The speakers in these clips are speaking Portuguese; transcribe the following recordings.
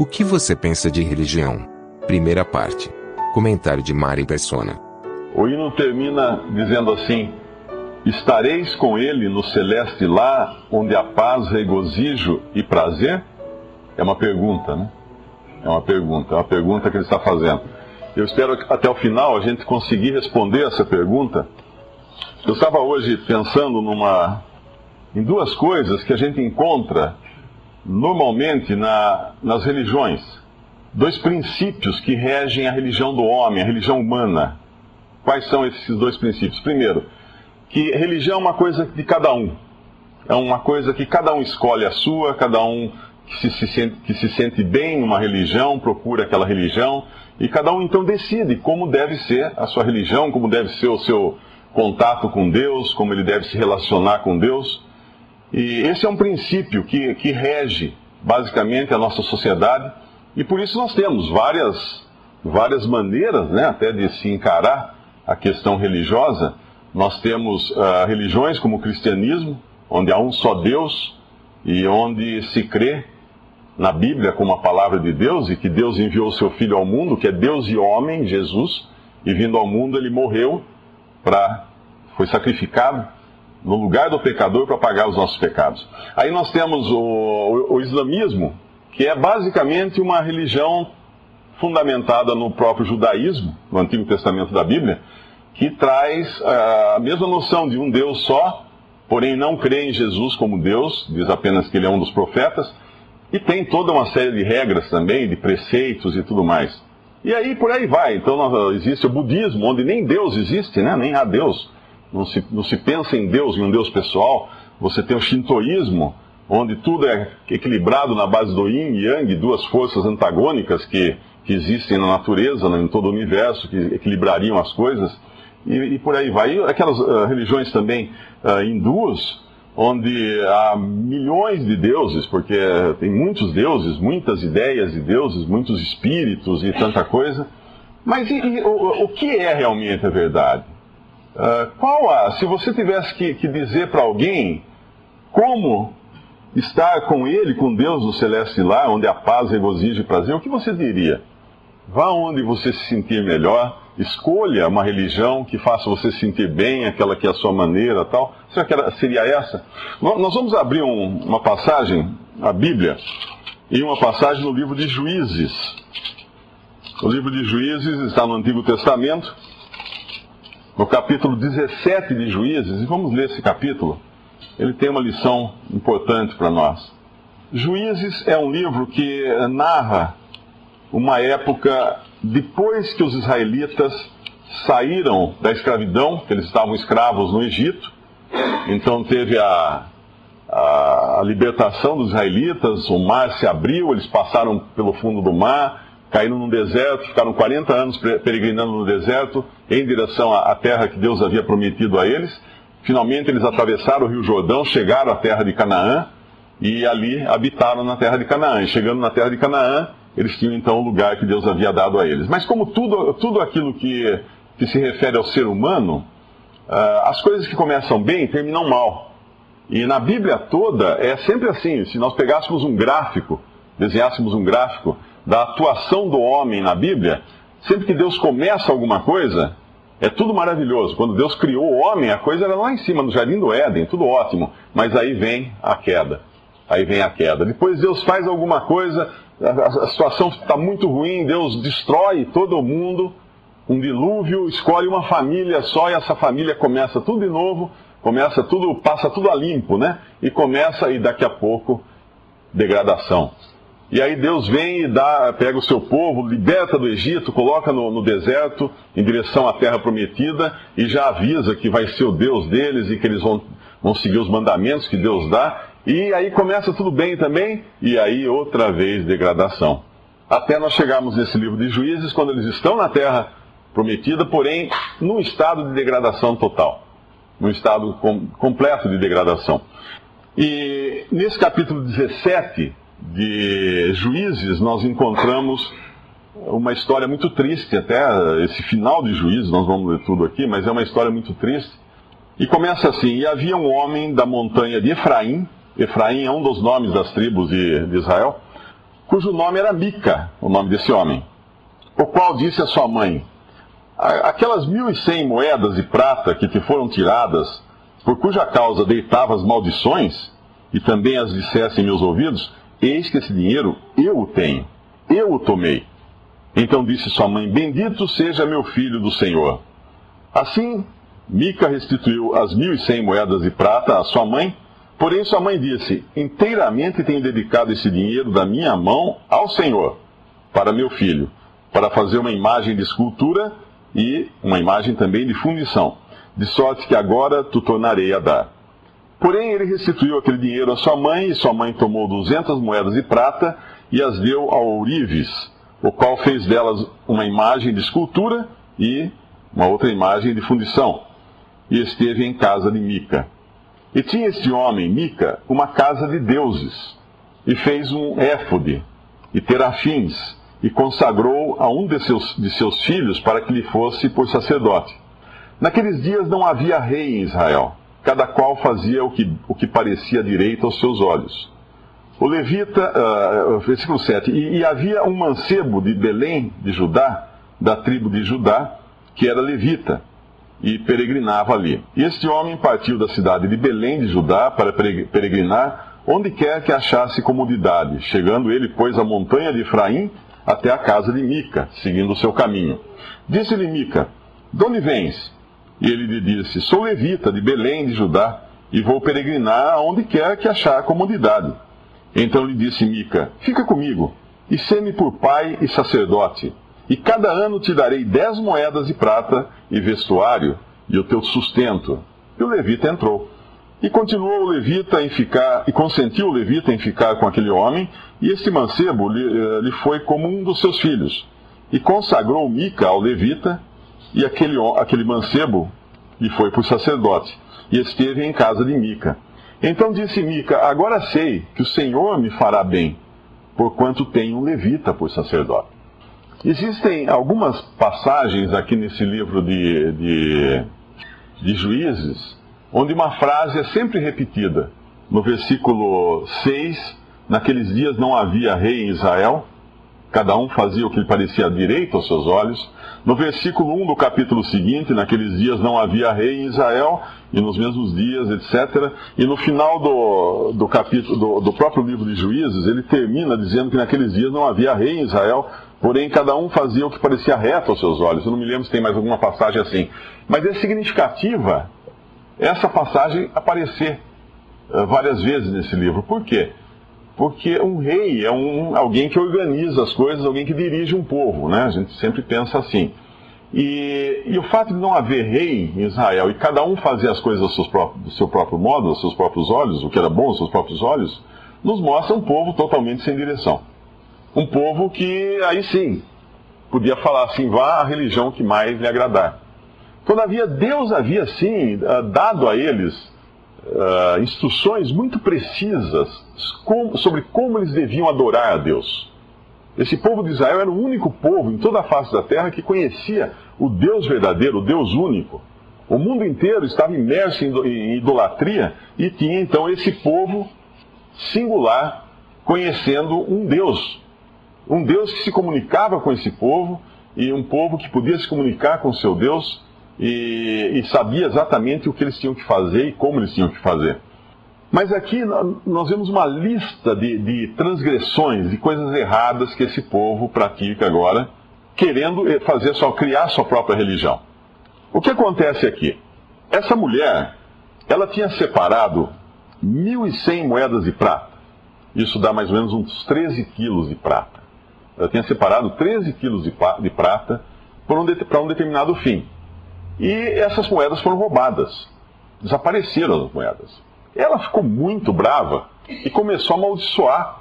O que você pensa de religião? Primeira parte. Comentário de Mari Persona. O hino termina dizendo assim: Estareis com ele no celeste lá, onde há paz, regozijo e prazer? É uma pergunta, né? É uma pergunta, é uma pergunta que ele está fazendo. Eu espero que até o final a gente conseguir responder essa pergunta. Eu estava hoje pensando numa, em duas coisas que a gente encontra normalmente na, nas religiões. Dois princípios que regem a religião do homem, a religião humana. Quais são esses dois princípios? Primeiro, que religião é uma coisa de cada um. É uma coisa que cada um escolhe a sua, cada um que se, se sente, que se sente bem numa religião, procura aquela religião, e cada um então decide como deve ser a sua religião, como deve ser o seu contato com Deus, como ele deve se relacionar com Deus. E esse é um princípio que, que rege basicamente a nossa sociedade, e por isso nós temos várias, várias maneiras né, até de se encarar a questão religiosa. Nós temos uh, religiões como o cristianismo, onde há um só Deus e onde se crê na Bíblia como a palavra de Deus e que Deus enviou o seu Filho ao mundo, que é Deus e homem, Jesus, e vindo ao mundo ele morreu para foi sacrificado no lugar do pecador para pagar os nossos pecados. Aí nós temos o, o, o islamismo, que é basicamente uma religião fundamentada no próprio judaísmo, no Antigo Testamento da Bíblia, que traz ah, a mesma noção de um Deus só, porém não crê em Jesus como Deus, diz apenas que ele é um dos profetas, e tem toda uma série de regras também, de preceitos e tudo mais. E aí por aí vai. Então existe o budismo, onde nem Deus existe, né? nem há Deus. Não se, não se pensa em Deus, em um Deus pessoal. Você tem o shintoísmo, onde tudo é equilibrado na base do yin e yang, duas forças antagônicas que, que existem na natureza, em todo o universo, que equilibrariam as coisas e, e por aí vai. E aquelas uh, religiões também uh, hindus, onde há milhões de deuses, porque tem muitos deuses, muitas ideias de deuses, muitos espíritos e tanta coisa. Mas e, e, o, o, que é realmente a verdade? Uh, qual a, se você tivesse que, que dizer para alguém como estar com ele, com Deus no celeste lá, onde a paz, regozijo e prazer, o que você diria? Vá onde você se sentir melhor, escolha uma religião que faça você se sentir bem, aquela que é a sua maneira tal. Será que seria essa? Nós vamos abrir um, uma passagem, a Bíblia, e uma passagem no livro de Juízes. O livro de Juízes está no Antigo Testamento, no capítulo 17 de Juízes, e vamos ler esse capítulo. Ele tem uma lição importante para nós. Juízes é um livro que narra uma época depois que os israelitas saíram da escravidão, que eles estavam escravos no Egito, então teve a, a, a, libertação dos israelitas, o mar se abriu, eles passaram pelo fundo do mar, caíram no deserto, ficaram 40 anos peregrinando no deserto em direção à, terra que Deus havia prometido a eles. Finalmente eles atravessaram o Rio Jordão, chegaram à terra de Canaã e ali habitaram na terra de Canaã. E chegando na terra de Canaã, eles tinham então o lugar que Deus havia dado a eles. Mas como tudo, tudo aquilo que, que se refere ao ser humano, uh, as coisas que começam bem terminam mal. E na Bíblia toda é sempre assim. Se nós pegássemos um gráfico, desenhássemos um gráfico da atuação do homem na Bíblia, sempre que Deus começa alguma coisa, é tudo maravilhoso. Quando Deus criou o homem, a coisa era lá em cima, no jardim do Éden, tudo ótimo. Mas aí vem a queda. Aí vem a queda. Depois Deus faz alguma coisa, a, situação está muito ruim, Deus destrói todo mundo, um dilúvio, escolhe uma família só e essa família começa tudo de novo, começa tudo, passa tudo a limpo, né? E começa e daqui a pouco degradação. E aí Deus vem e dá, pega o seu povo, liberta do Egito, coloca no, no, deserto, em direção à terra prometida, e já avisa que vai ser o Deus deles e que eles vão, vão seguir os mandamentos que Deus dá. E aí começa tudo bem também, e aí outra vez degradação. Até nós chegarmos nesse livro de Juízes, quando eles estão na terra prometida, porém num estado de degradação total. Num estado com, completo de degradação. E nesse capítulo 17 de Juízes, nós encontramos uma história muito triste, até esse final de Juízes, nós vamos ler tudo aqui, mas é uma história muito triste. E começa assim: E havia um homem da montanha de Efraim, Efraim é um dos nomes das tribos de, de Israel, cujo nome era Mica, o nome desse homem, o qual disse à sua mãe: Aquelas mil e cem moedas de prata que te foram tiradas, por cuja causa deitavas maldições, e também as dissesse em meus ouvidos, eis que esse dinheiro eu o tenho, eu o tomei. Então disse sua mãe: Bendito seja meu filho do Senhor. Assim, Mica restituiu as mil e cem moedas de prata à sua mãe, porém sua mãe disse: Inteiramente tenho dedicado esse dinheiro da minha mão ao Senhor, para meu filho, para fazer uma imagem de escultura e uma imagem também de fundição, de sorte que agora tu tornarei a dar. Porém, ele restituiu aquele dinheiro à sua mãe, e sua mãe tomou duzentas moedas de prata e as deu ao ourives, o qual fez delas uma imagem de escultura e uma outra imagem de fundição, e esteve em casa de Mica. E tinha este homem, Mica, uma casa de deuses, e fez um éfode e terafins, e consagrou a um de seus, de seus filhos para que lhe fosse por sacerdote. Naqueles dias não havia rei em Israel, cada qual fazia o que, o que parecia direito aos seus olhos. O levita, uh, versículo 7, e, e havia um mancebo de Belém, de Judá, da tribo de Judá, que era levita, e peregrinava ali. E este homem partiu da cidade de Belém de Judá para peregrinar onde quer que achasse comodidade, chegando ele, pois, à montanha de Efraim até a casa de Mica, seguindo o seu caminho. Disse-lhe Mica: De onde vens? E ele lhe disse: Sou levita de Belém de Judá, e vou peregrinar aonde quer que achar comodidade. Então lhe disse Mica: Fica comigo, e sê-me por pai e sacerdote, e cada ano te darei dez moedas de prata e vestuário e o teu sustento. E o levita entrou. E continuou o levita em ficar, e consentiu o levita em ficar com aquele homem, e este mancebo lhe, eh, lhe foi como um dos seus filhos. E consagrou Mica ao levita, e aquele, aquele mancebo lhe foi por sacerdote, e esteve em casa de Mica. Então disse Mica: Agora sei que o Senhor me fará bem, porquanto tenho um levita por sacerdote. Existem algumas passagens aqui nesse livro de, de, de Juízes onde uma frase é sempre repetida. No versículo 6, naqueles dias não havia rei em Israel, cada um fazia o que lhe parecia direito aos seus olhos. No versículo 1 do capítulo seguinte, naqueles dias não havia rei em Israel, e nos mesmos dias, etc. E no final do, do capítulo do, do próprio livro de Juízes, ele termina dizendo que naqueles dias não havia rei em Israel, porém cada um fazia o que parecia reto aos seus olhos. Eu não me lembro se tem mais alguma passagem assim. Mas é significativa essa passagem aparecer uh, várias vezes nesse livro. Por quê? Porque um rei é um, alguém que organiza as coisas, alguém que dirige um povo, né? A gente sempre pensa assim. E, e o fato de não haver rei em Israel e cada um fazer as coisas próprios, do seu próprio modo, aos seus próprios olhos, o que era bom aos seus próprios olhos, nos mostra um povo totalmente sem direção. Um povo que, aí sim, podia falar assim: vá à religião que mais lhe agradar. Todavia, Deus havia, sim, ah, dado a eles uh, instruções muito precisas sobre como eles deviam adorar a Deus. Esse povo de Israel era o único povo em toda a face da terra que conhecia o Deus verdadeiro, o Deus único. O mundo inteiro estava imerso em idolatria e tinha então esse povo singular conhecendo um Deus. Um Deus que se comunicava com esse povo e um povo que podia se comunicar com seu Deus e, e sabia exatamente o que eles tinham que fazer e como eles tinham que fazer. Mas aqui nós vemos uma lista de, de, transgressões, de coisas erradas que esse povo pratica agora, querendo eh, fazer só criar sua própria religião. O que acontece aqui? Essa mulher, ela tinha separado 1.100 moedas de prata. Isso dá mais ou menos uns 13 quilos de prata. Ela tinha separado 13 quilos de, prata para um, um determinado fim. E essas moedas foram roubadas. Desapareceram as moedas. Ela ficou muito brava e começou a amaldiçoar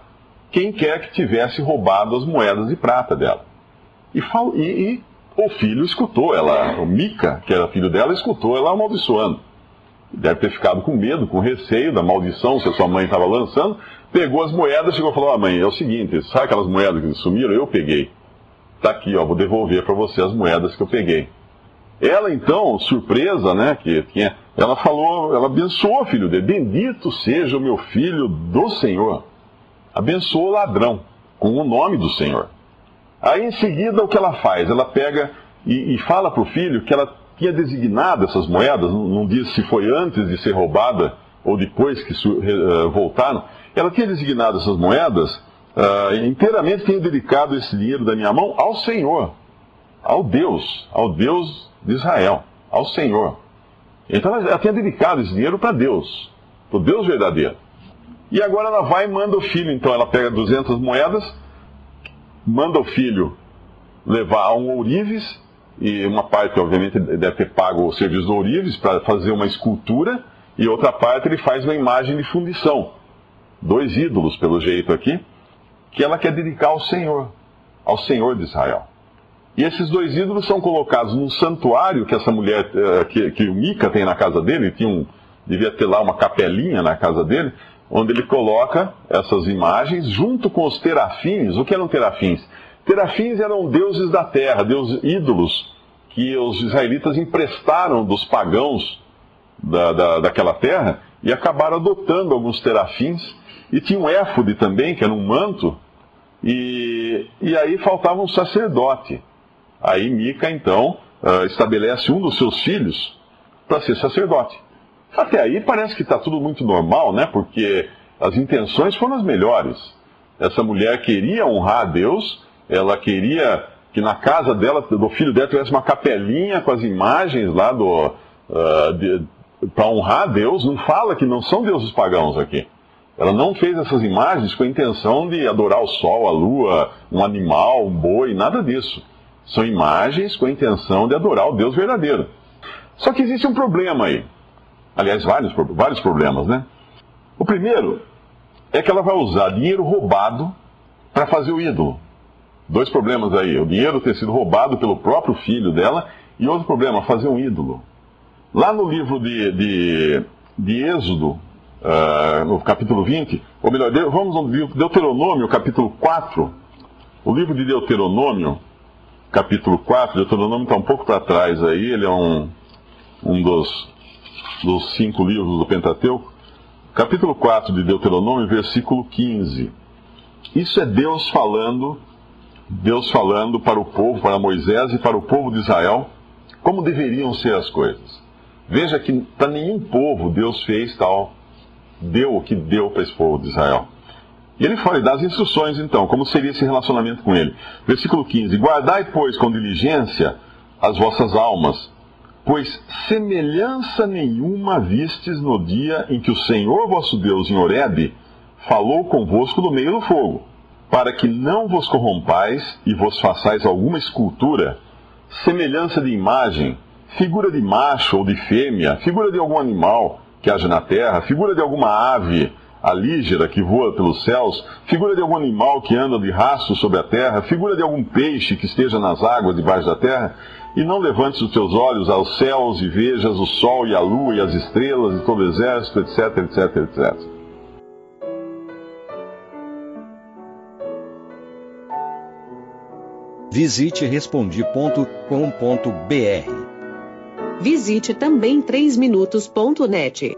quem quer que tivesse roubado as moedas de prata dela. E, e, e o filho escutou ela, o Mica, que era filho dela, escutou ela amaldiçoando. Deve ter ficado com medo, com receio da maldição que a sua mãe estava lançando. Pegou as moedas, chegou e falou: ah, mãe, é o seguinte, sabe aquelas moedas que sumiram? Eu peguei. Tá aqui, ó, vou devolver para você as moedas que eu peguei. Ela então, surpresa, né, que tinha, ela falou, ela abençoou o filho dele. Bendito seja o meu filho do Senhor. Abençoou o ladrão com o nome do Senhor. Aí em seguida o que ela faz? Ela pega e, e fala para o filho que ela tinha designado essas moedas, não, não, diz se foi antes de ser roubada ou depois que uh, voltaram. Ela tinha designado essas moedas, uh, inteiramente tinha dedicado esse dinheiro da minha mão ao Senhor, ao Deus, ao Deus de Israel, ao Senhor. Então ela, tinha dedicado esse dinheiro para Deus, para o Deus verdadeiro. E agora ela vai e manda o filho, então ela pega 200 moedas manda o filho levar a um ourives, e uma parte, obviamente, deve ter pago o serviço do ourives para fazer uma escultura, e outra parte ele faz uma imagem de fundição. Dois ídolos, pelo jeito aqui, que ela quer dedicar ao Senhor, ao Senhor de Israel. E esses dois ídolos são colocados num santuário que essa mulher, eh, que, que o Mica tem na casa dele, tinha um, devia ter lá uma capelinha na casa dele, onde ele coloca essas imagens junto com os terafins. O que eram terafins? Terafins eram deuses da terra, deuses ídolos que os israelitas emprestaram dos pagãos da, da, daquela terra e acabaram adotando alguns terafins. E tinha um éfode também, que era um manto, e, e aí faltava um sacerdote. Aí Mica, então, uh, estabelece um dos seus filhos para ser sacerdote. Até aí parece que está tudo muito normal, né? Porque as intenções foram as melhores. Essa mulher queria honrar a Deus, ela queria que na casa dela, do filho dela, tivesse uma capelinha com as imagens lá do. Uh, para honrar a Deus, não fala que não são deuses pagãos aqui. Ela não fez essas imagens com a intenção de adorar o sol, a lua, um animal, um boi, nada disso. São imagens com a intenção de adorar o Deus verdadeiro. Só que existe um problema aí. Aliás, vários, vários problemas, né? O primeiro é que ela vai usar dinheiro roubado para fazer o ídolo. Dois problemas aí. O dinheiro ter sido roubado pelo próprio filho dela e outro problema, fazer um ídolo. Lá no livro de, de, de Êxodo, uh, no capítulo 20, ou melhor, vamos ao livro Deuteronômio, capítulo 4. O livro de Deuteronômio, capítulo 4, Deuteronômio está um pouco para trás aí, ele é um, um dos dos cinco livros do Pentateuco, capítulo 4 de Deuteronômio, versículo 15. Isso é Deus falando, Deus falando para o povo, para Moisés e para o povo de Israel, como deveriam ser as coisas. Veja que para nenhum povo Deus fez tal, deu o que deu para esse povo de Israel. E ele fala, e dá as instruções então, como seria esse relacionamento com ele. Versículo 15: Guardai, pois, com diligência as vossas almas, Pois semelhança nenhuma vistes no dia em que o Senhor vosso Deus em Horebe falou convosco no meio do fogo, para que não vos corrompais e vos façais alguma escultura, semelhança de imagem, figura de macho ou de fêmea, figura de algum animal que haja na terra, figura de alguma ave alígera que voa pelos céus, figura de algum animal que anda de rastro sobre a terra, figura de algum peixe que esteja nas águas debaixo da terra, e não levantes os teus olhos aos céus e vejas o sol e a lua e as estrelas e todo o exército, etc, etc, etc. Visite respondi.com.br. Visite também 3minutos.net.